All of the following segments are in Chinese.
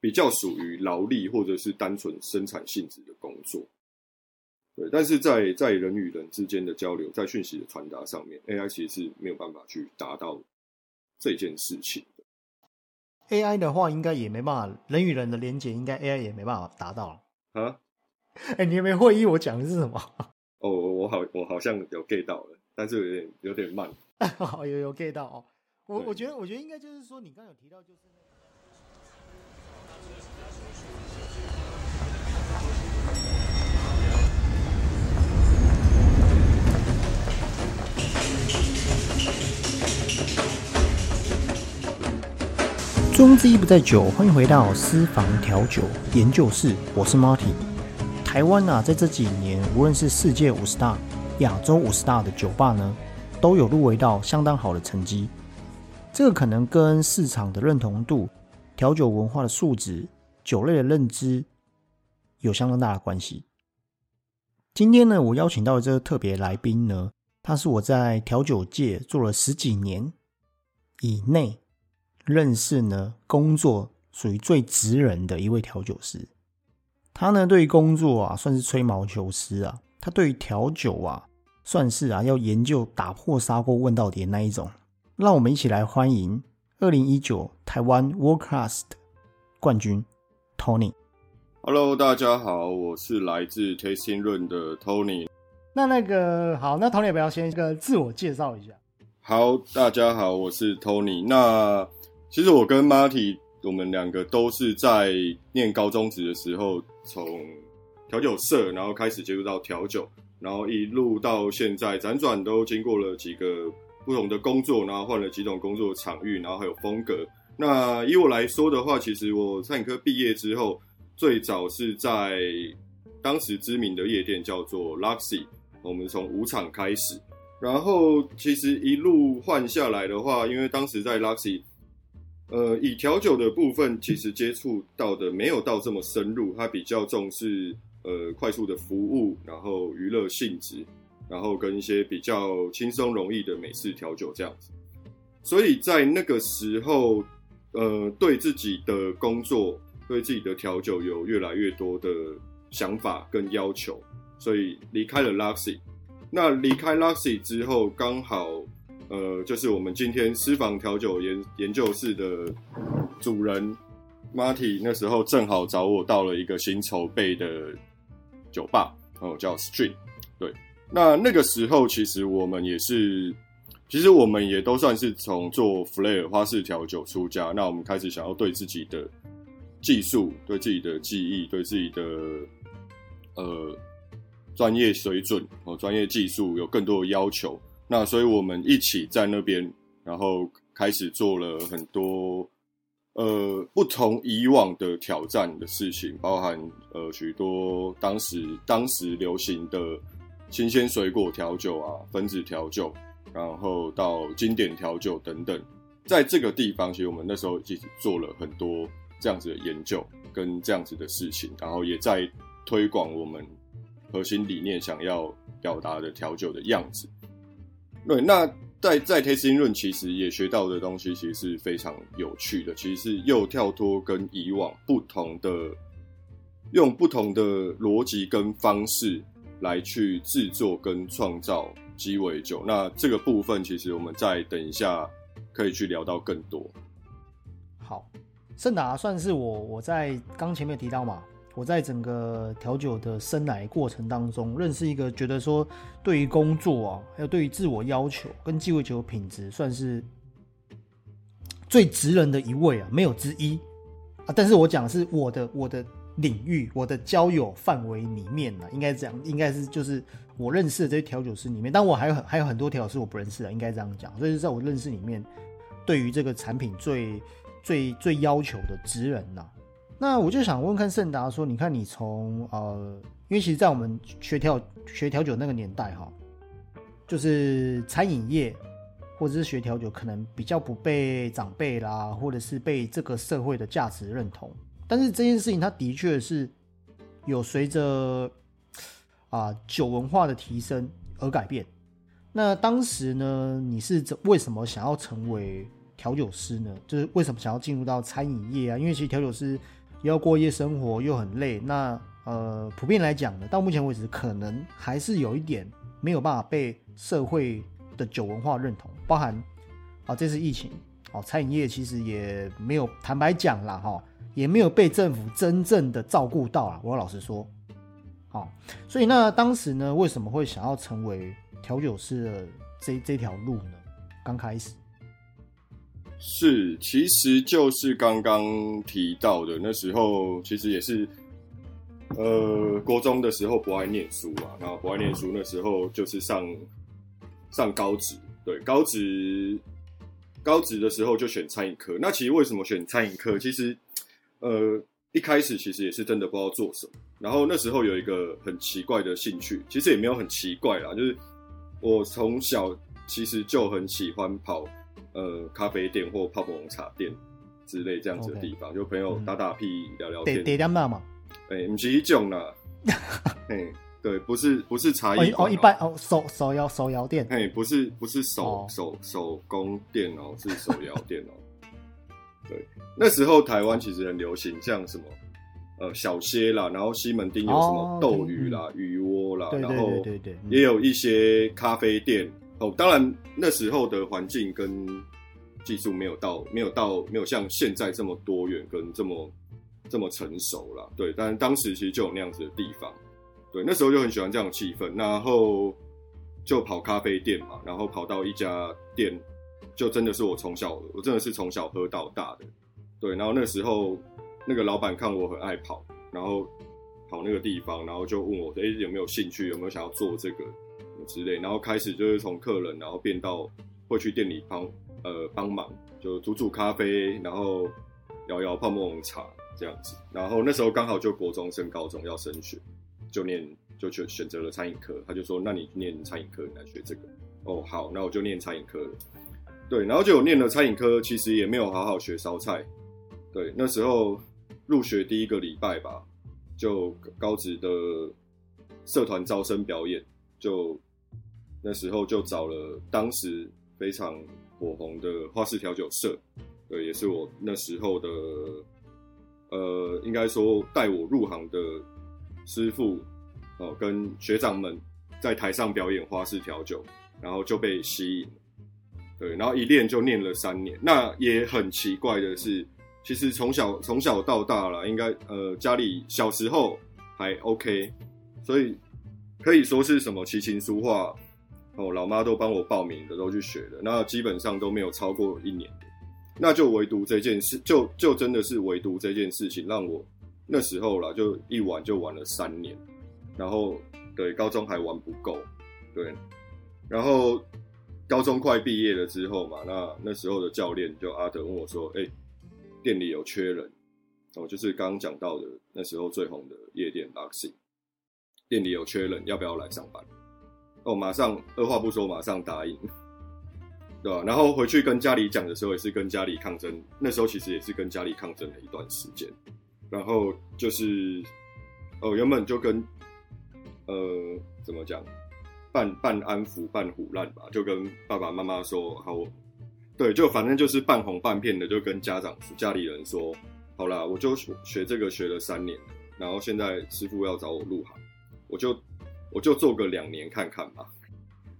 比较属于劳力或者是单纯生产性质的工作。对，但是在在人与人之间的交流，在讯息的传达上面，AI 其实是没有办法去达到这件事情的。AI 的话，应该也没办法，人与人的连接，应该 AI 也没办法达到。啊？哎，你有没有会议？我讲的是什么？哦，我好，我好像有 get 到了，但是有点有点慢。好，有有 get 到哦。我我觉得，我觉得应该就是说，你刚刚有提到，就是。中之一不在酒，欢迎回到私房调酒研究室，我是 Marty。台湾啊，在这几年，无论是世界五十大、亚洲五十大的酒吧呢，都有入围到相当好的成绩。这个可能跟市场的认同度、调酒文化的素质、酒类的认知有相当大的关系。今天呢，我邀请到的这个特别来宾呢，他是我在调酒界做了十几年以内。认识呢，工作属于最直人的一位调酒师。他呢，对于工作啊，算是吹毛求疵啊。他对于调酒啊，算是啊，要研究打破砂锅问到底的那一种。让我们一起来欢迎二零一九台湾 World Class 冠军 Tony。Hello，大家好，我是来自 Tasting Room 的 Tony。那那个好，那 Tony 要不要先一个自我介绍一下？好，大家好，我是 Tony。那其实我跟 Marty，我们两个都是在念高中职的时候，从调酒社，然后开始接触到调酒，然后一路到现在，辗转都经过了几个不同的工作，然后换了几种工作场域，然后还有风格。那以我来说的话，其实我餐饮科毕业之后，最早是在当时知名的夜店叫做 Luxy，我们从舞场开始，然后其实一路换下来的话，因为当时在 Luxy。呃，以调酒的部分，其实接触到的没有到这么深入，它比较重视呃快速的服务，然后娱乐性质，然后跟一些比较轻松容易的美式调酒这样子。所以在那个时候，呃，对自己的工作，对自己的调酒有越来越多的想法跟要求，所以离开了 Luxy。那离开 Luxy 之后，刚好。呃，就是我们今天私房调酒研研究室的主人 Marty，那时候正好找我到了一个新筹备的酒吧，哦，叫 Street。对，那那个时候其实我们也是，其实我们也都算是从做 Flair 花式调酒出家。那我们开始想要对自己的技术、对自己的技艺、对自己的呃专业水准和专业技术有更多的要求。那所以，我们一起在那边，然后开始做了很多呃不同以往的挑战的事情，包含呃许多当时当时流行的新鲜水果调酒啊、分子调酒，然后到经典调酒等等。在这个地方，其实我们那时候一起做了很多这样子的研究跟这样子的事情，然后也在推广我们核心理念想要表达的调酒的样子。对，那在在 tasting room 其实也学到的东西，其实是非常有趣的。其实是又跳脱跟以往不同的，用不同的逻辑跟方式来去制作跟创造鸡尾酒。那这个部分，其实我们再等一下可以去聊到更多。好，盛达算是我我在刚前面提到嘛。我在整个调酒的生来过程当中，认识一个觉得说，对于工作啊，还有对于自我要求跟鸡尾酒品质，算是最直人的一位啊，没有之一啊。但是我讲是我的我的领域，我的交友范围里面呢，应该这样，应该是就是我认识的这些调酒师里面，但我还有还有很多调酒师我不认识的，应该这样讲。所以是在我认识里面，对于这个产品最最最要求的直人呐。那我就想问看盛达说，你看你从呃，因为其实，在我们学调学调酒那个年代哈，就是餐饮业或者是学调酒，可能比较不被长辈啦，或者是被这个社会的价值认同。但是这件事情，它的确是有随着啊酒文化的提升而改变。那当时呢，你是怎为什么想要成为调酒师呢？就是为什么想要进入到餐饮业啊？因为其实调酒师。要过夜生活，又很累。那呃，普遍来讲呢，到目前为止，可能还是有一点没有办法被社会的酒文化认同，包含啊，这次疫情，哦，餐饮业其实也没有，坦白讲啦，哈，也没有被政府真正的照顾到啊。我老实说，好，所以那当时呢，为什么会想要成为调酒师的这这条路呢？刚开始是，其实就是刚刚提到的，那时候其实也是。呃，国中的时候不爱念书嘛，然后不爱念书，那时候就是上上高职，对，高职高职的时候就选餐饮科。那其实为什么选餐饮科？其实呃一开始其实也是真的不知道做什么。然后那时候有一个很奇怪的兴趣，其实也没有很奇怪啦，就是我从小其实就很喜欢跑呃咖啡店或泡泡红茶店之类这样子的地方，就朋友打打屁聊聊天。嘛。哎，不是一种啦，哎，对，不是不是茶饮哦，一般哦，手手摇手摇店，哎，不是不是手手手工店哦，是手摇店哦。对，那时候台湾其实很流行，像什么呃小歇啦，然后西门町有什么斗鱼啦、鱼窝啦，然后对对，也有一些咖啡店哦。当然那时候的环境跟技术没有到，没有到，没有像现在这么多元跟这么。这么成熟了，对，但当时其实就有那样子的地方，对，那时候就很喜欢这样的气氛，然后就跑咖啡店嘛，然后跑到一家店，就真的是我从小，我真的是从小喝到大的，对，然后那时候那个老板看我很爱跑，然后跑那个地方，然后就问我，哎，有没有兴趣，有没有想要做这个之类，然后开始就是从客人，然后变到会去店里帮呃帮忙，就煮煮咖啡，然后摇摇泡沫红茶。这样子，然后那时候刚好就国中升高中要升学，就念就去选择了餐饮科。他就说：“那你念餐饮科，你来学这个。”哦，好，那我就念餐饮科了。对，然后就有念了餐饮科，其实也没有好好学烧菜。对，那时候入学第一个礼拜吧，就高职的社团招生表演，就那时候就找了当时非常火红的花式调酒社，对，也是我那时候的。呃，应该说带我入行的师傅哦，跟学长们在台上表演花式调酒，然后就被吸引，对，然后一练就练了三年。那也很奇怪的是，其实从小从小到大了，应该呃家里小时候还 OK，所以可以说是什么琴棋书画哦，老妈都帮我报名的，都去学的，那基本上都没有超过一年。那就唯独这件事，就就真的是唯独这件事情，让我那时候啦，就一玩就玩了三年，然后对高中还玩不够，对，然后高中快毕业了之后嘛，那那时候的教练就阿德问我说：“哎，店里有缺人，哦，就是刚刚讲到的那时候最红的夜店 Luxy，店里有缺人，要不要来上班？”哦，马上二话不说，马上答应。对吧？然后回去跟家里讲的时候，也是跟家里抗争。那时候其实也是跟家里抗争了一段时间。然后就是，哦，原本就跟，呃，怎么讲，半半安抚半胡乱吧，就跟爸爸妈妈说好，对，就反正就是半哄半骗的，就跟家长家里人说，好啦，我就学这个学了三年，然后现在师傅要找我入行，我就我就做个两年看看吧。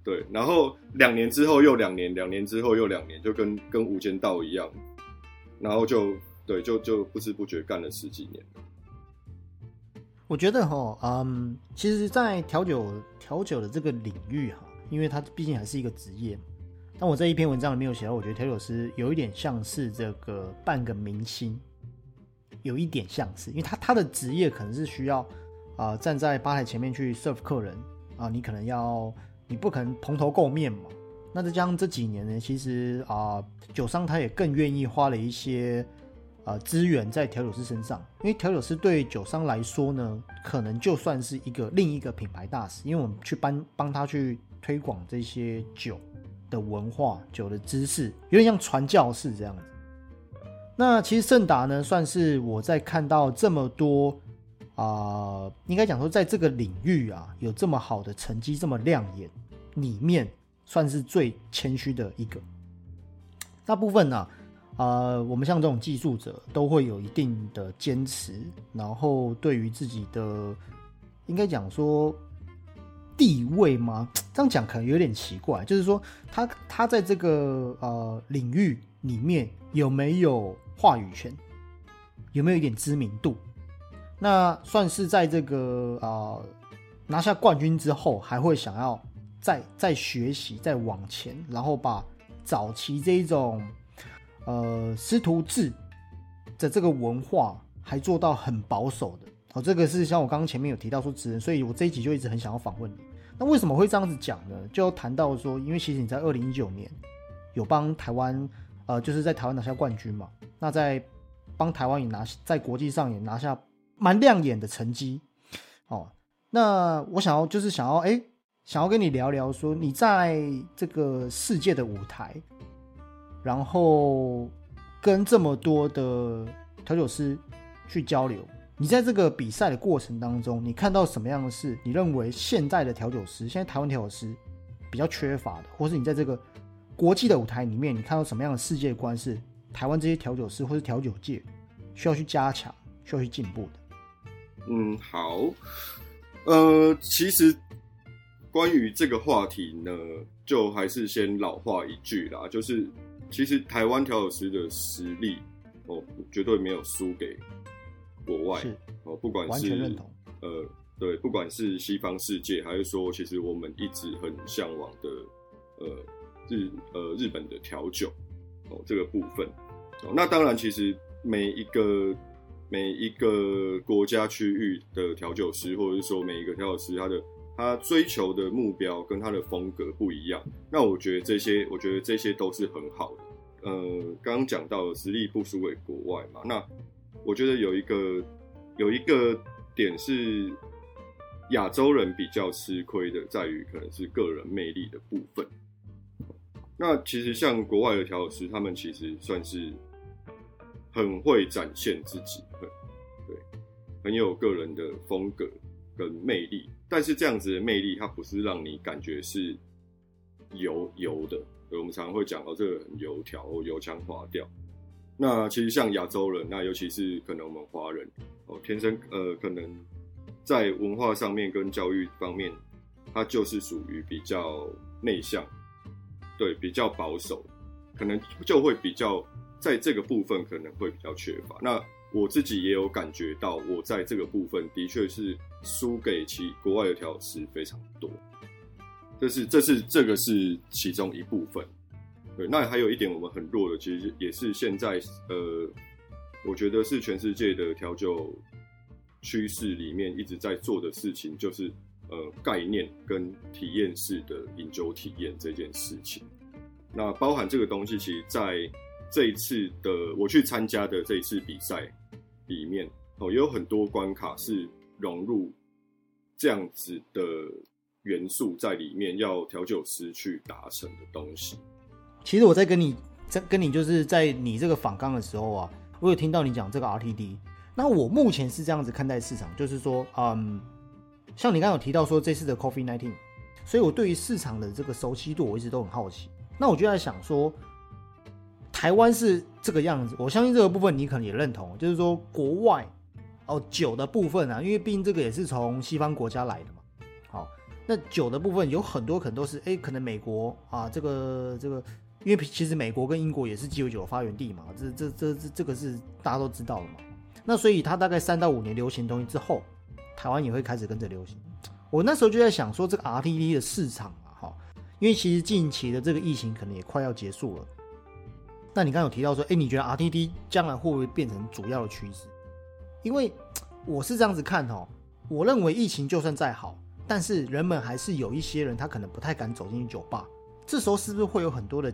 对，然后两年之后又两年，两年之后又两年，就跟跟无间道一样，然后就对，就就不知不觉干了十几年。我觉得哈，嗯，其实，在调酒调酒的这个领域哈，因为它毕竟还是一个职业。但我这一篇文章里面有写到，我觉得调酒师有一点像是这个半个明星，有一点像是，因为他他的职业可能是需要啊站在吧台前面去 serve 客人啊，你可能要。你不可能蓬头垢面嘛？那再加上这几年呢，其实啊，酒商他也更愿意花了一些啊资源在调酒师身上，因为调酒师对酒商来说呢，可能就算是一个另一个品牌大使，因为我们去帮帮他去推广这些酒的文化、酒的知识，有点像传教士这样子。那其实盛达呢，算是我在看到这么多。啊，应该讲说，在这个领域啊，有这么好的成绩，这么亮眼，里面算是最谦虚的一个。大部分呢，呃，我们像这种技术者都会有一定的坚持，然后对于自己的应该讲说地位吗？这样讲可能有点奇怪，就是说他他在这个呃领域里面有没有话语权，有没有一点知名度？那算是在这个啊拿下冠军之后，还会想要再再学习、再往前，然后把早期这一种。呃，师徒制的这个文化还做到很保守的哦，这个是像我刚刚前面有提到说职人，所以我这一集就一直很想要访问你。那为什么会这样子讲呢？就谈到说，因为其实你在二零一九年有帮台湾，呃，就是在台湾拿下冠军嘛。那在帮台湾也拿在国际上也拿下蛮亮眼的成绩哦。那我想要就是想要哎，想要跟你聊聊说，你在这个世界的舞台。然后跟这么多的调酒师去交流，你在这个比赛的过程当中，你看到什么样的事？你认为现在的调酒师，现在台湾调酒师比较缺乏的，或是你在这个国际的舞台里面，你看到什么样的世界观是台湾这些调酒师或是调酒界需要去加强、需要去进步的？嗯，好，呃，其实关于这个话题呢，就还是先老话一句啦，就是。其实台湾调酒师的实力哦，绝对没有输给国外哦，不管是呃对，不管是西方世界，还是说其实我们一直很向往的呃日呃日本的调酒哦这个部分哦，那当然其实每一个每一个国家区域的调酒师，或者是说每一个调酒师他的。他追求的目标跟他的风格不一样，那我觉得这些，我觉得这些都是很好的。呃，刚刚讲到实力不输给国外嘛，那我觉得有一个有一个点是亚洲人比较吃亏的，在于可能是个人魅力的部分。那其实像国外的调酒师，他们其实算是很会展现自己，很对，很有个人的风格跟魅力。但是这样子的魅力，它不是让你感觉是油油的。我们常常会讲到这个很油条油腔滑调。那其实像亚洲人，那尤其是可能我们华人哦，天生呃，可能在文化上面跟教育方面，它就是属于比较内向，对，比较保守，可能就会比较在这个部分可能会比较缺乏。那我自己也有感觉到，我在这个部分的确是。输给其国外的调酒师非常多，这是这是这个是其中一部分。对，那还有一点我们很弱的，其实也是现在呃，我觉得是全世界的调酒趋势里面一直在做的事情，就是呃概念跟体验式的饮酒体验这件事情。那包含这个东西，其实在这一次的我去参加的这一次比赛里面哦，也有很多关卡是。融入这样子的元素在里面，要调酒师去达成的东西。其实我在跟你在跟你就是在你这个访刚的时候啊，我有听到你讲这个 RTD。那我目前是这样子看待市场，就是说，嗯，像你刚刚有提到说这次的 Coffee Nineteen，所以我对于市场的这个熟悉度，我一直都很好奇。那我就在想说，台湾是这个样子，我相信这个部分你可能也认同，就是说国外。哦，酒的部分啊，因为毕竟这个也是从西方国家来的嘛。好，那酒的部分有很多可能都是，哎，可能美国啊，这个这个，因为其实美国跟英国也是鸡尾酒发源地嘛，这这这这这个是大家都知道的嘛。那所以它大概三到五年流行东西之后，台湾也会开始跟着流行。我那时候就在想说，这个 RTD 的市场啊，哈，因为其实近期的这个疫情可能也快要结束了。那你刚刚有提到说，哎，你觉得 RTD 将来会不会变成主要的趋势？因为我是这样子看哦，我认为疫情就算再好，但是人们还是有一些人，他可能不太敢走进去酒吧。这时候是不是会有很多的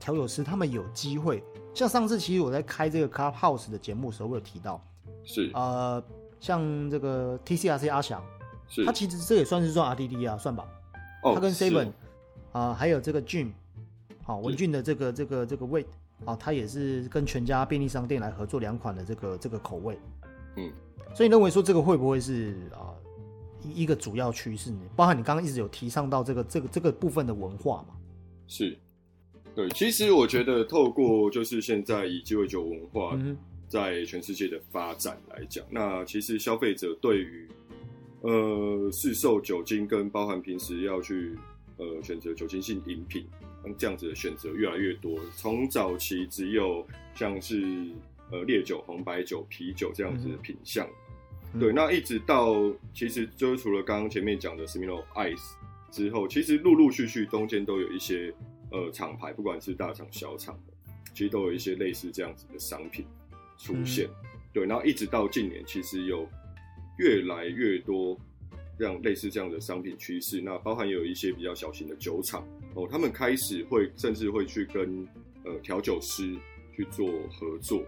调酒师，他们有机会？像上次其实我在开这个 Clubhouse 的节目的时候，我有提到，是呃，像这个 TCRC 阿翔，是他其实这也算是算 RDD 啊，算吧。哦，他跟 Seven 啊，还有这个 Jim，好文俊的这个这个这个味。啊，他也是跟全家便利商店来合作两款的这个这个口味，嗯，所以认为说这个会不会是啊一一个主要趋势呢？包含你刚刚一直有提倡到这个这个这个部分的文化嘛？是，对，其实我觉得透过就是现在以鸡尾酒文化嗯在全世界的发展来讲，那其实消费者对于呃市售酒精跟包含平时要去呃选择酒精性饮品，嗯这样子的选择越来越多。从早期只有像是呃烈酒、红白酒、啤酒这样子的品相，嗯对，那一直到其实就是除了刚刚前面讲的 Smino Ice 之后，其实陆陆续续中间都有一些呃厂牌，不管是大厂小厂的，其实都有一些类似这样子的商品出现。对，然后一直到近年，其实有越来越多这样类似这样的商品趋势。那包含有一些比较小型的酒厂哦，他们开始会甚至会去跟呃调酒师去做合作，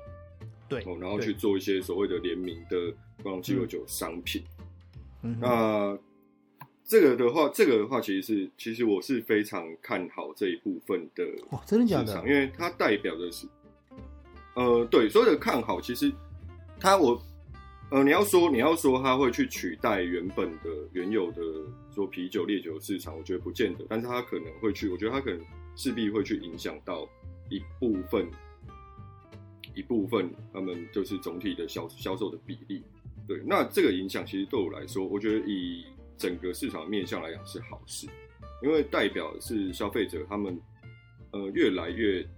对哦，然后去做一些所谓的联名的光鸡尾酒商品。那这个的话，这个的话，其实是其实我是非常看好这一部分的哇，真的假的，？因为它代表的是，呃，对所有的看好，其实它我呃，你要说你要说它会去取代原本的原有的说啤酒烈酒市场，我觉得不见得，但是它可能会去，我觉得它可能势必会去影响到一部分一部分他们就是总体的销销售的比例。对，那这个影响其实对我来说，我觉得以整个市场面向来讲是好事，因为代表是消费者他们呃越来越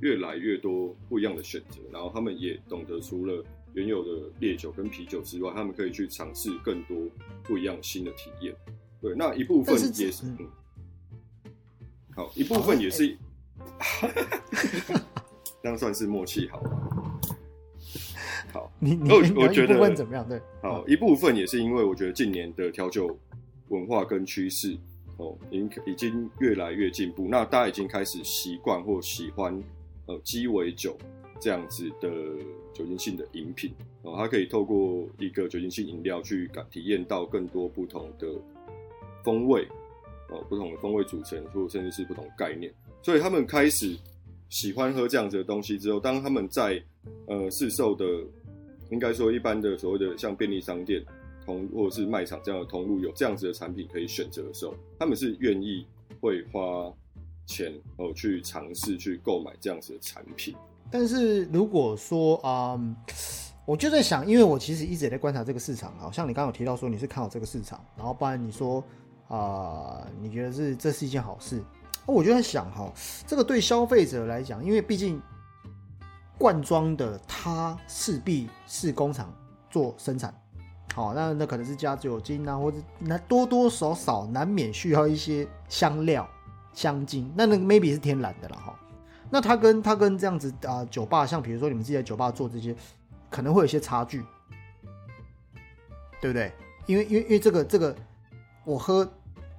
越来越多不一样的选择，然后他们也懂得除了原有的烈酒跟啤酒之外，他们可以去尝试更多不一样新的体验。对，那一部分也是嗯嗯，好，一部分也是，这样算是默契好了？好。你你我觉得部分怎么样？对，好，一部分也是因为我觉得近年的调酒文化跟趋势哦，已经已经越来越进步。那大家已经开始习惯或喜欢呃鸡尾酒这样子的酒精性的饮品哦，它可以透过一个酒精性饮料去感体验到更多不同的风味哦，不同的风味组成，或甚至是不同概念。所以他们开始喜欢喝这样子的东西之后，当他们在呃市售的应该说一般的所谓的像便利商店同或者是卖场这样的通路有这样子的产品可以选择的时候，他们是愿意会花钱哦去尝试去购买这样子的产品。但是如果说啊、嗯我就在想，因为我其实一直也在观察这个市场，好像你刚刚有提到说你是看好这个市场，然后不然你说啊、你觉得是这是一件好事，那我就在想哈，这个对消费者来讲，因为毕竟罐装的它势必是工厂做生产，好，那那可能是加酒精啊，或者那多多少少难免需要一些香料、香精，那那 maybe 是天然的了哈。那它跟它跟这样子啊、酒吧，像比如说你们自己在酒吧做这些，可能会有一些差距，对不对？因为因为因为这个这个，我喝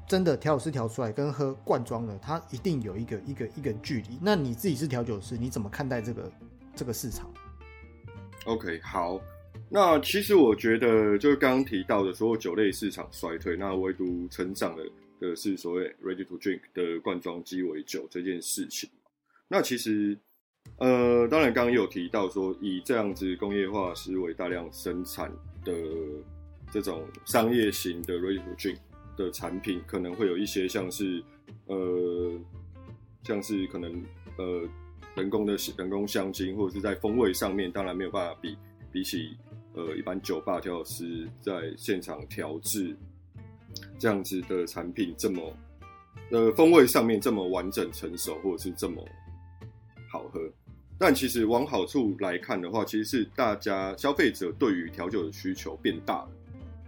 真的调酒师调出来跟喝罐装的，它一定有一个一个一个距离。那你自己是调酒师，你怎么看待这个这个市场？OK，好，那其实我觉得就是刚刚提到的所有酒类市场衰退，那唯独成长的的是所谓 ready to drink 的罐装鸡尾酒这件事情。那其实，呃，当然刚刚有提到说，以这样子工业化思维大量生产的这种商业型的 ready to drink 的产品，可能会有一些像是呃，像是可能呃人工的人工香精，或者是在风味上面，当然没有办法比比起呃一般酒吧调酒师在现场调制这样子的产品这么呃风味上面这么完整成熟，或者是这么好喝。但其实往好处来看的话，其实是大家消费者对于调酒的需求变大了。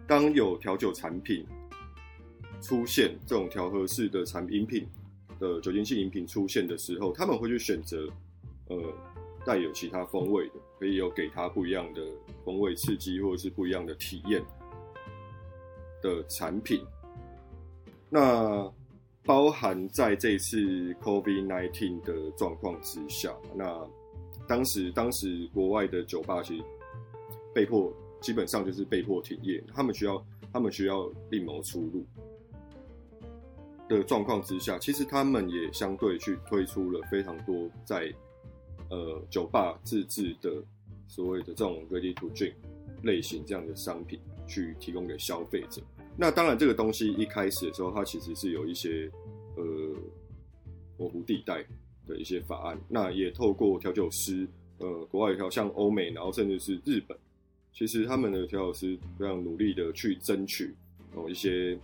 当有调酒产品出现，这种调和式的产饮品的酒精性饮品出现的时候，他们会去选择呃带有其他风味的，可以有给它不一样的风味刺激，或者是不一样的体验的产品。那包含在这次 COVID nineteen 的状况之下，那当时当时国外的酒吧其实被迫基本上就是被迫停业，他们需要他们需要另谋出路的状况之下，其实他们也相对去推出了非常多在呃酒吧自制的所谓的这种 ready to drink 类型这样的商品，去提供给消费者。那当然，这个东西一开始的时候，它其实是有一些呃模糊地带的一些法案。那也透过调酒师，呃，国外调像欧美，然后甚至是日本，其实他们的调酒师非常努力的去争取哦一些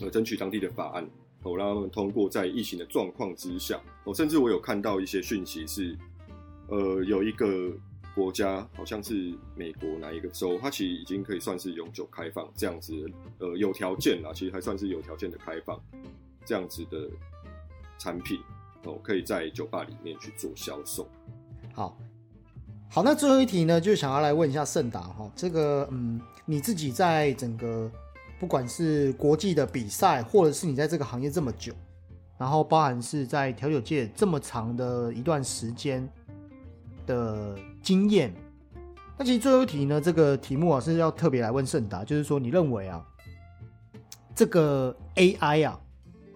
呃争取当地的法案，哦让他们通过在疫情的状况之下，哦甚至我有看到一些讯息是，呃有一个。国家好像是美国哪一个州，它其实已经可以算是永久开放这样子，呃，有条件啦，其实还算是有条件的开放这样子的产品哦，可以在酒吧里面去做销售。好，好，那最后一题呢，就想要来问一下盛达哈，这个嗯，你自己在整个不管是国际的比赛，或者是你在这个行业这么久，然后包含是在调酒界这么长的一段时间的。经验，那其实最后一题呢，这个题目啊是要特别来问盛达，就是说你认为啊，这个 AI 啊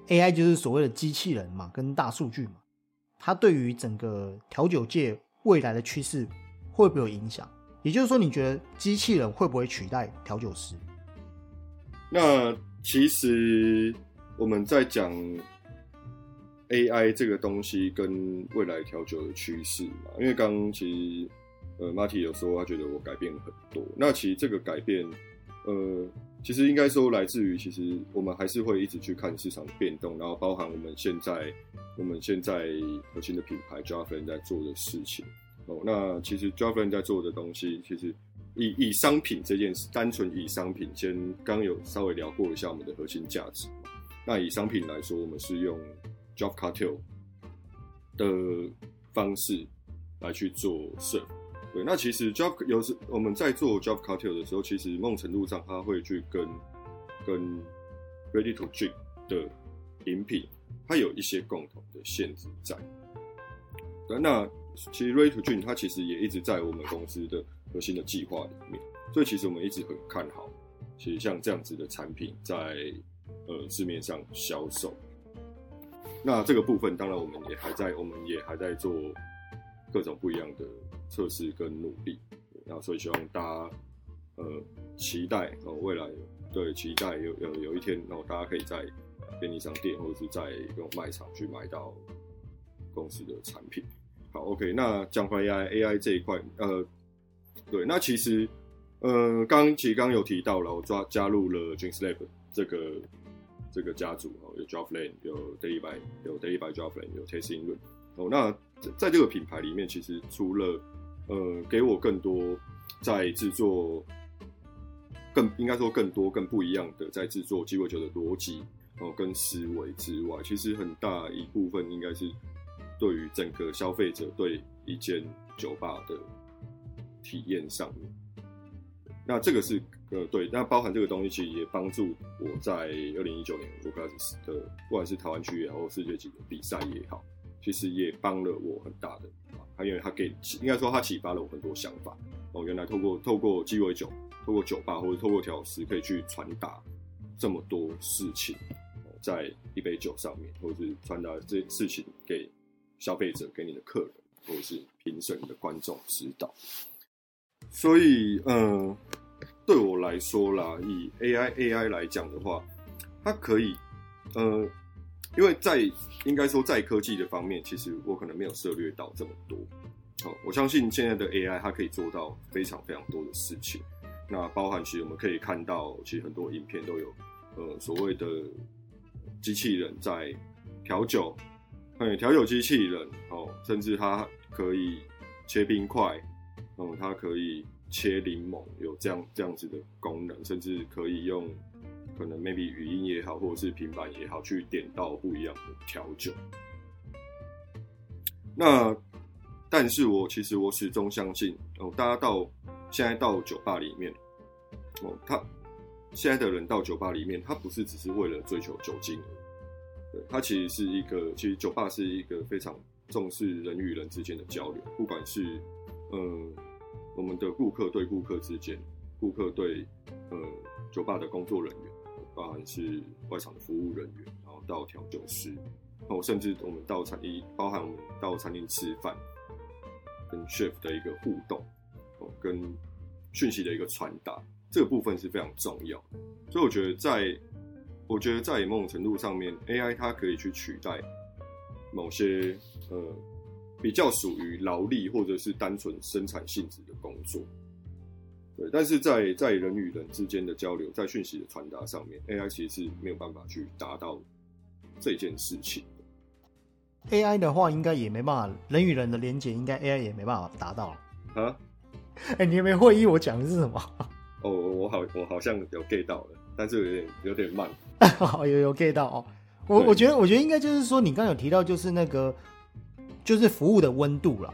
，AI 就是所谓的机器人嘛，跟大数据嘛，它对于整个调酒界未来的趋势会不会有影响？也就是说，你觉得机器人会不会取代调酒师？那其实我们在讲。AI 这个东西跟未来调酒的趋势嘛，因为刚刚其实呃，Marty 有说他觉得我改变了很多。那其实这个改变，呃，其实应该说来自于，其实我们还是会一直去看市场变动，然后包含我们现在我们现在核心的品牌 j a f f e n 在做的事情哦。那其实 j a f f e n 在做的东西，其实以以商品这件事，单纯以商品，先刚有稍微聊过一下我们的核心价值。那以商品来说，我们是用。Job cartel 的方式来去做 serve，对，那其实 Job 有时我们在做 Job cartel 的时候，其实某种程度上，它会去跟跟 ready to drink 的饮品，它有一些共同的限制在。那其实 ready to drink 它其实也一直在我们公司的核心的计划里面，所以其实我们一直很看好，其实像这样子的产品在呃市面上销售。那这个部分，当然我们也还在，我们也还在做各种不一样的测试跟努力。那所以希望大家呃期待哦，未来对期待有有有一天，然后大家可以在便利商店或者是在这种卖场去买到公司的产品。好，OK，那讲回 AI AI 这一块，呃，对，那其实呃刚其实刚有提到了，我抓加入了 DrinkLab 这个。这个家族哦，有 Joflane 有 Daily by，有 Daily by Joflane 有 Tasting Room 哦。那在这个品牌里面，其实除了呃给我更多在制作更应该说更多更不一样的在制作鸡尾酒的逻辑哦跟思维之外，其实很大一部分应该是对于整个消费者对一间酒吧的体验上面。那这个是。呃，对，那包含这个东西，其实也帮助我在二零一九年 Lucas 的，不管是台湾区也好，世界级的比赛也好，其实也帮了我很大的。他因为他给，应该说他启发了我很多想法哦。原来透过透过鸡尾酒，透过酒吧或者透过调食，可以去传达这么多事情，在一杯酒上面，或者是传达这些事情给消费者、给你的客人，或者是评审的观众知道。所以，嗯。对我来说啦，以 AI AI 来讲的话，它可以，呃，因为在应该说在科技的方面，其实我可能没有涉略到这么多。好，我相信现在的 AI 它可以做到非常非常多的事情。那包含其实我们可以看到，其实很多影片都有，呃，所谓的机器人在调酒，哎，调酒机器人哦，甚至它可以切冰块，嗯，它可以。切柠檬有这样这样子的功能，甚至可以用可能 maybe 语音也好，或者是平板也好，去点到不一样的调酒。那但是我其实我始终相信哦，大家到现在到酒吧里面哦，他现在的人到酒吧里面，他不是只是为了追求酒精，对，他其实是一个，其实酒吧是一个非常重视人与人之间的交流，不管是嗯。我们的顾客对顾客之间，顾客对呃酒吧的工作人员，包含是外场的服务人员，然后到调酒师，哦，甚至我们到餐厅，包含我们到餐厅吃饭，跟 chef 的一个互动，哦，跟讯息的一个传达，这个部分是非常重要。所以我觉得，在我觉得在某种程度上面，AI 它可以去取代某些呃比较属于劳力或者是单纯生产性质的工作。对，但是在在人与人之间的交流，在讯息的传达上面，AI 其实是没有办法去达到这件事情。AI 的话，应该也没办法，人与人的连接，应该 AI 也没办法达到。啊，哎、你有没有会议我讲的是什么？哦，我好我好像有 get 到了，但是有点有点慢。好，有有 get 到哦。我我觉得，我觉得应该就是说，你刚刚有提到，就是那个，就是服务的温度啦。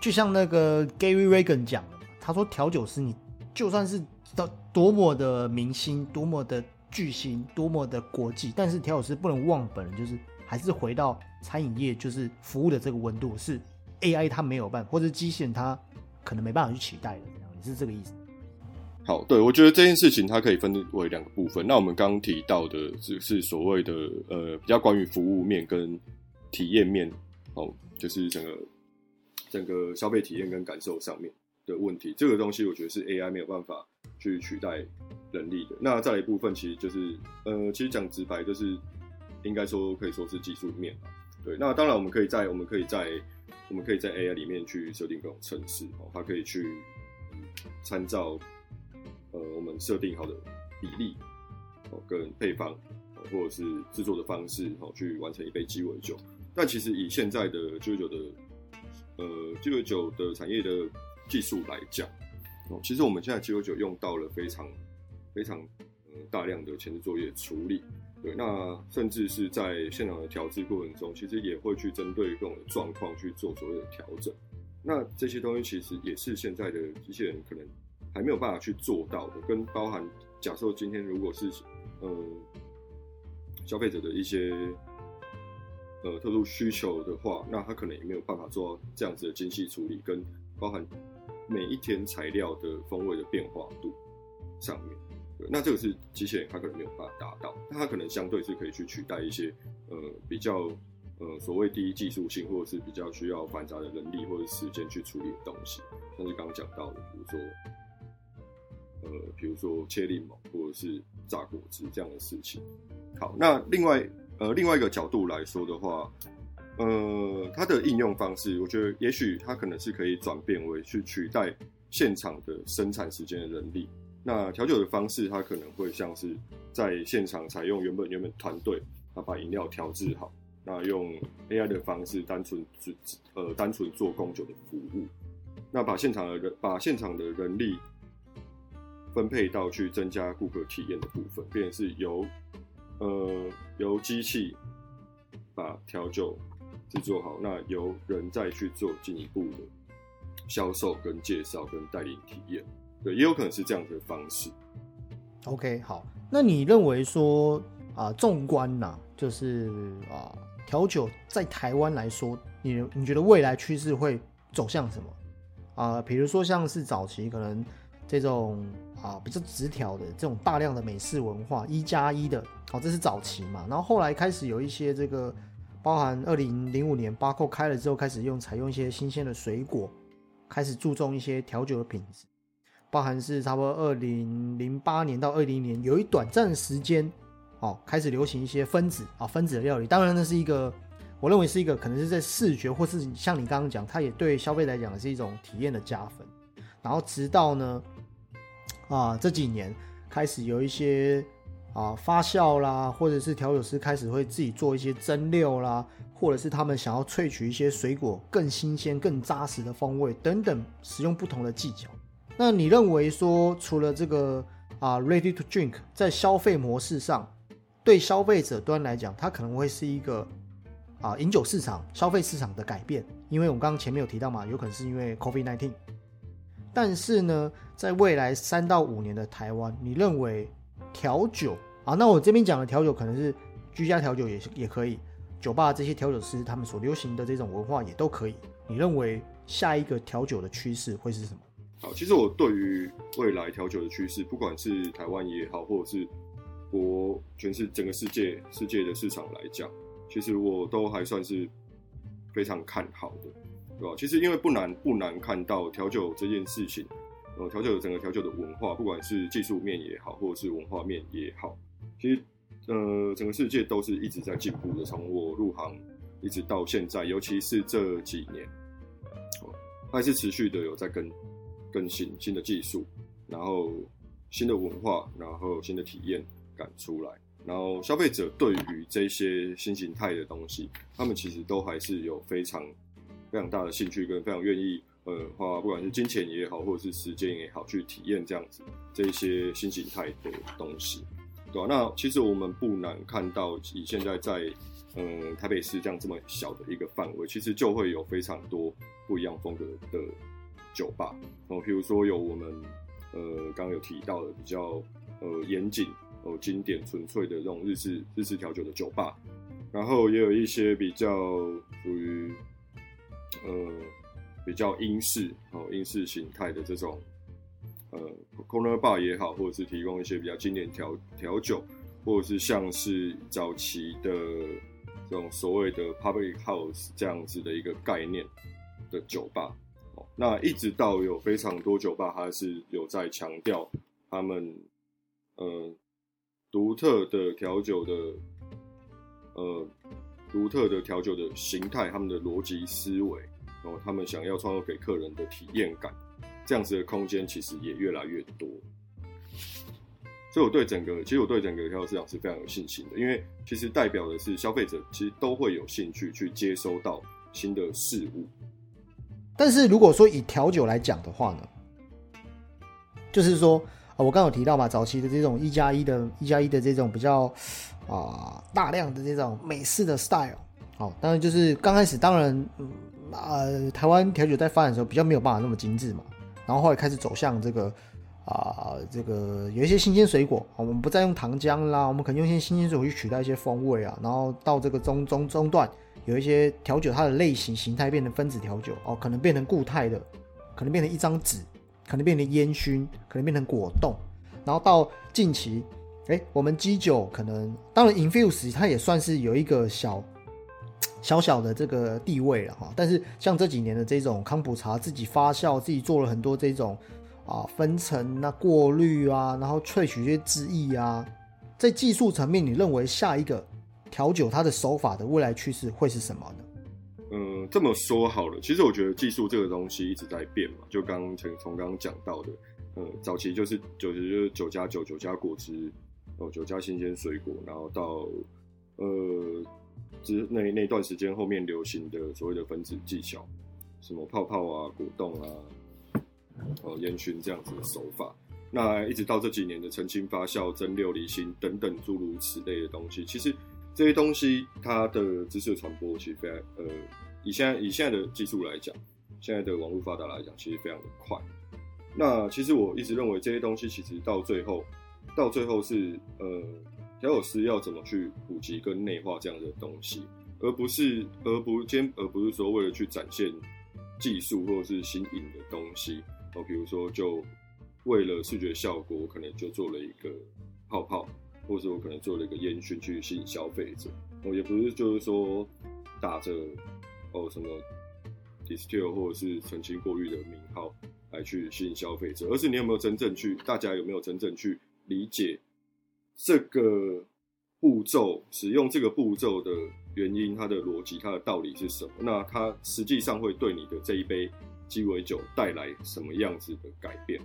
就像那个 Gary Reagan 讲他说调酒师，你就算是多多么的明星，多么的巨星，多么的国际，但是调酒师不能忘本，就是还是回到餐饮业，就是服务的这个温度是 AI 它没有办法，或者机器人它可能没办法去取代的，这样，你是这个意思？好，对我觉得这件事情它可以分为两个部分。那我们刚刚提到的只是所谓的呃比较关于服务面跟体验面，哦，就是整个整个消费体验跟感受上面的问题。这个东西我觉得是 AI 没有办法去取代人力的。那再来一部分其实就是呃，其实讲直白就是应该说可以说是技术面吧。对，那当然我们可以在我们可以在我们可以在 AI 里面去设定各种程式哦，它可以去参照呃我们设定好的比例哦跟配方、或者是制作的方式哦去完成一杯鸡尾酒。但其实以现在的鸡尾酒的呃鸡尾酒的产业的技术来讲哦，其实我们现在鸡尾酒用到了非常非常呃大量的前置作业处理。对，那甚至是在现场的调制过程中，其实也会去针对各种状况去做所谓的调整。那这些东西其实也是现在的机器人可能还没有办法去做到的，跟包含假设今天如果是呃消费者的一些呃特殊需求的话，那他可能也没有办法做到这样子的精细处理，跟包含每一天材料的风味的变化度上面。那这个是机器人它可能没有办法达到，那它可能相对是可以去取代一些呃比较呃所谓低技术性或者是比较需要繁杂的人力或者时间去处理的东西，像是刚刚讲到的，比如说呃比如说切柠檬或者是榨果汁这样的事情。好，那另外呃另外一个角度来说的话，呃它的应用方式，我觉得也许它可能是可以转变为去取代现场的生产时间的人力。那调酒的方式，它可能会像是在现场采用原本原本团队，啊把饮料调制好，那用 AI 的方式单纯只呃单纯做供酒的服务，那把现场的人把现场的人力分配到去增加顾客体验的部分，变成是由呃由机器把调酒制作好，那由人再去做进一步的销售、跟介绍、跟带领体验。对，也有可能是这样子的方式。OK，好，那你认为说啊，纵观呐，就是啊，调酒在台湾来说，你你觉得未来趋势会走向什么啊？比如说像是早期可能这种啊比较直条的这种大量的美式文化，一加一的，哦，这是早期嘛，然后后来开始有一些这个，包含二零零五年巴扣开了之后，开始用采用一些新鲜的水果，开始注重一些调酒的品质。包含是差不多二零零八年到二零年有一短暂时间，哦，开始流行一些分子啊、分子的料理。当然，那是一个我认为是一个可能是在视觉或是像你刚刚讲，它也对消费来讲是一种体验的加分。然后直到呢啊这几年开始有一些啊发酵啦，或者是调酒师开始会自己做一些蒸馏啦，或者是他们想要萃取一些水果更新鲜、更扎实的风味等等，使用不同的技巧。那你认为说，除了这个啊，ready to drink，在消费模式上，对消费者端来讲，它可能会是一个啊饮酒市场、消费市场的改变，因为我们刚刚前面有提到嘛，有可能是因为 COVID-19。但是呢，在未来三到五年的台湾，你认为调酒啊？那我这边讲的调酒可能是居家调酒也是也可以，酒吧这些调酒师他们所流行的这种文化也都可以。你认为下一个调酒的趋势会是什么？好，其实我对于未来调酒的趋势，不管是台湾也好，或者是国全是整个世界世界的市场来讲，其实我都还算是非常看好的，对吧？其实因为不难不难看到调酒这件事情，呃，调酒整个调酒的文化，不管是技术面也好，或者是文化面也好，其实呃整个世界都是一直在进步的。从我入行一直到现在，尤其是这几年，哦，还是持续的有在更更新新的技术，然后新的文化，然后新的体验感出来，然后消费者对于这些新形态的东西，他们其实都还是有非常非常大的兴趣跟非常愿意。呃，花不管是金钱也好，或者是时间也好，去体验这样子这一些新形态的东西，对吧？那其实我们不难看到，以现在在嗯台北市这样这么小的一个范围，其实就会有非常多不一样风格的酒吧。哦，比如说有我们呃刚刚有提到的比较呃严谨、呃经典、纯粹的这种日式日式调酒的酒吧，然后也有一些比较属于呃。比较英式哦，英式形态的这种呃，corner bar 也好，或者是提供一些比较经典调调酒，或者是像是早期的这种所谓的 public house 这样子的一个概念的酒吧哦，那一直到有非常多酒吧它是有在强调他们呃独特的调酒的呃独特的调酒的形态，他们的逻辑思维。哦，他们想要创造给客人的体验感，这样子的空间其实也越来越多。所以我对整个，其实我对整个调酒市场是非常有信心的，因为其实代表的是消费者其实都会有兴趣去接收到新的事物。但是如果说以调酒来讲的话呢，就是说啊，我刚有提到嘛，早期的这种一加一的、一加一的这种比较啊大量的这种美式的 style，哦，当然就是刚开始，当然嗯。呃，台湾调酒在发展的时候比较没有办法那么精致嘛，然后后来开始走向这个啊，这个有一些新鲜水果，我们不再用糖浆啦，我们可能用一些新鲜水果去取代一些风味啊，然后到这个中中中段，有一些调酒它的类型形态变成分子调酒哦，可能变成固态的，可能变成一张纸，可能变成烟熏，可能变成果冻，然后到近期，哎，我们基酒可能当然 infuse 它也算是有一个小。小小的这个地位了哈，但是像这几年的这种康普茶自己发酵，自己做了很多这种啊分层啊过滤啊，然后萃取一些汁液啊，在技术层面，你认为下一个调酒它的手法的未来趋势会是什么呢？嗯，这么说好了，其实我觉得技术这个东西一直在变嘛，就刚从从刚刚讲到的，呃，早期就是酒就是酒加酒，酒加果汁，哦，酒加新鲜水果，然后到呃。之那那段时间后面流行的所谓的分子技巧，什么泡泡啊、果冻啊、哦烟熏这样子的手法，那一直到这几年的澄清发酵、蒸馏离心等等诸如此类的东西，其实这些东西它的知识传播其实非常呃，以现在以现在的技术来讲，现在的网络发达来讲，其实非常的快。那其实我一直认为这些东西其实到最后，到最后是呃。调酒师要怎么去普及跟内化这样的东西，而不是而不兼而不是说为了去展现技术或者是新颖的东西哦，比如说就为了视觉效果，我可能就做了一个泡泡，或者我可能做了一个烟熏去吸引消费者哦，也不是就是说打着哦什么 distill 或者是澄清过滤的名号来去吸引消费者，而是你有没有真正去，大家有没有真正去理解？这个步骤使用这个步骤的原因，它的逻辑，它的道理是什么？那它实际上会对你的这一杯鸡尾酒带来什么样子的改变？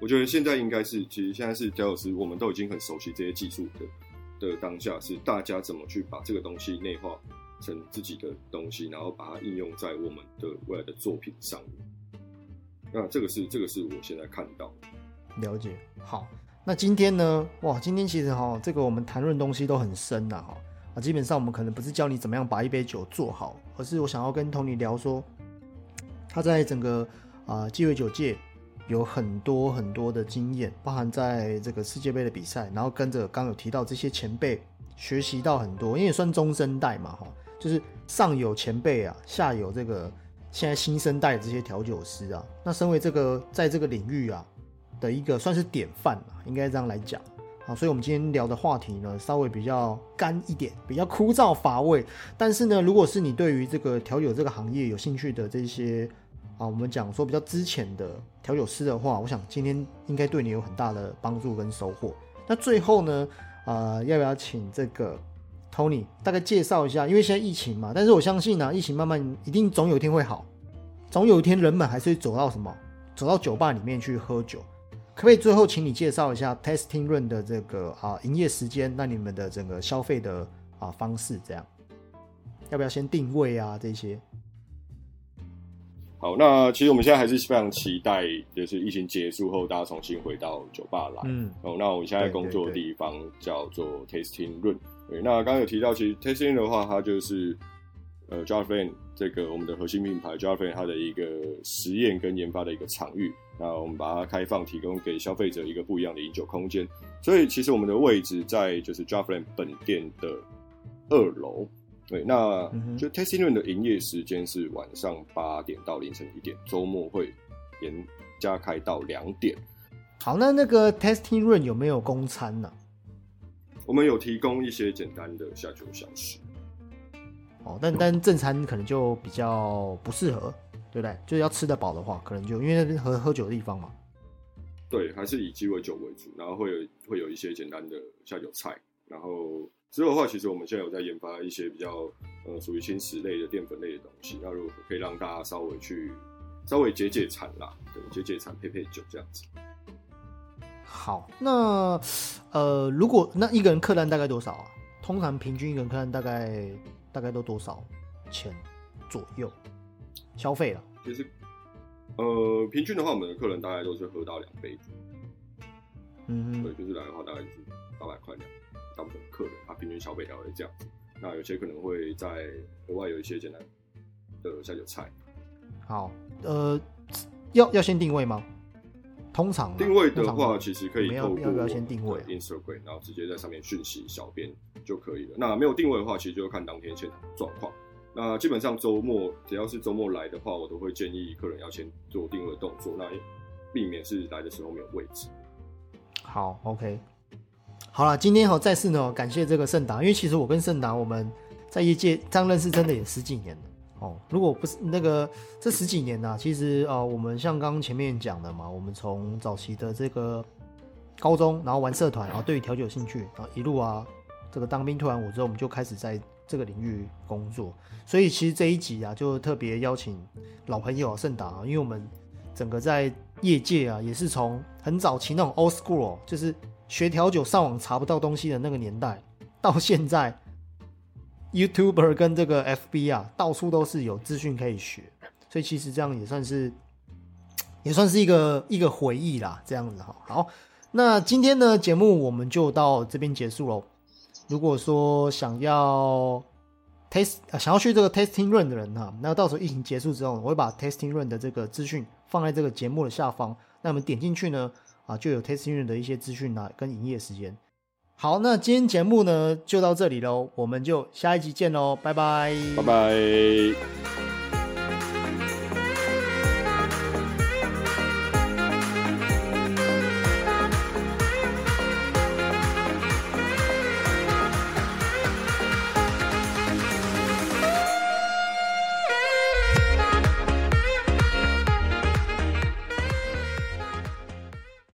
我觉得现在应该是，其实现在是贾老师，我们都已经很熟悉这些技术的的当下，是大家怎么去把这个东西内化成自己的东西，然后把它应用在我们的未来的作品上面。那这个是这个是我现在看到了解好。那今天呢？哇，今天其实哈，这个我们谈论东西都很深呐哈啊，基本上我们可能不是教你怎么样把一杯酒做好，而是我想要跟 Tony 聊说，他在整个啊鸡尾酒界有很多很多的经验，包含在这个世界杯的比赛，然后跟着刚有提到这些前辈学习到很多，因为也算中生代嘛哈，就是上有前辈啊，下有这个现在新生代这些调酒师啊，那身为这个在这个领域啊。的一个算是典范嘛，应该这样来讲啊，所以我们今天聊的话题呢，稍微比较干一点，比较枯燥乏味。但是呢，如果是你对于这个调酒这个行业有兴趣的这些啊，我们讲说比较之前的调酒师的话，我想今天应该对你有很大的帮助跟收获。那最后呢，呃，要不要请这个 Tony 大概介绍一下，因为现在疫情嘛，但是我相信呢，疫情慢慢一定总有一天会好，总有一天人们还是会走到什么，走到酒吧里面去喝酒。可不可以最后请你介绍一下 Testing Run 的这个啊营业时间，那你们的整个消费的啊方式这样，要不要先定位啊这些？好，那其实我们现在还是非常期待，就是疫情结束后，大家重新回到酒吧来。嗯，哦，那我们现在工作的地方叫做 Tasting Room。对，那刚刚有提到，其实 Tasting 的话，它就是呃 j a f f a n 这个我们的核心品牌 j a f f a n 它的一个实验跟研发的一个场域。那我们把它开放，提供给消费者一个不一样的饮酒空间。所以，其实我们的位置在就是 j a f f a n 本店的二楼。对，那就 Tasting Room 的营业时间是晚上八点到凌晨一点，周末会延加开到两点。好，那那个 Tasting Room 有没有供餐呢？我们有提供一些简单的下酒小食。哦，但但正餐可能就比较不适合，对不对？就是要吃得饱的话，可能就因为那边喝喝酒的地方嘛。对，还是以鸡尾酒为主，然后会有会有一些简单的下酒菜，然后。之后的话，其实我们现在有在研发一些比较呃属于轻食类的淀粉类的东西，那如果可以让大家稍微去稍微解解馋啦，对，解解馋配配酒这样子。好，那呃，如果那一个人客单大概多少啊？通常平均一个人客单大概大概都多少钱左右消费了？其实呃，平均的话，我们的客人大概都是喝到两杯。嗯，对，就是来的话大概就是八百块两。大部分客人他平均消费大概是这样子，那有些可能会在额外有一些简单的下酒菜。好，呃，要要先定位吗？通常定位的话，其实可以透过要不要先定位 Instagram，然后直接在上面讯息小编就可以了。那没有定位的话，其实就看当天现场状况。那基本上周末只要是周末来的话，我都会建议客人要先做定位动作，那避免是来的时候没有位置。好，OK。好了，今天哈再次呢感谢这个盛达，因为其实我跟盛达我们在业界这样认识真的也十几年了哦。如果不是那个这十几年呢，其实呃我们像刚刚前面讲的嘛，我们从早期的这个高中，然后玩社团，然后对于调酒兴趣，然后一路啊这个当兵退完伍之后，我们就开始在这个领域工作。所以其实这一集啊，就特别邀请老朋友啊盛达，因为我们整个在业界啊，也是从很早期那种 old school，就是。学调酒上网查不到东西的那个年代，到现在，YouTuber 跟这个 FB 啊，到处都是有资讯可以学，所以其实这样也算是，也算是一个一个回忆啦。这样子哈，好，那今天的节目我们就到这边结束喽。如果说想要 test 想要去这个 testing run 的人哈，那到时候疫情结束之后，我会把 testing run 的这个资讯放在这个节目的下方，那我们点进去呢。啊，就有 testing run 的一些资讯啊，跟营业时间。好，那今天节目呢就到这里喽，我们就下一集见喽，拜拜，拜拜。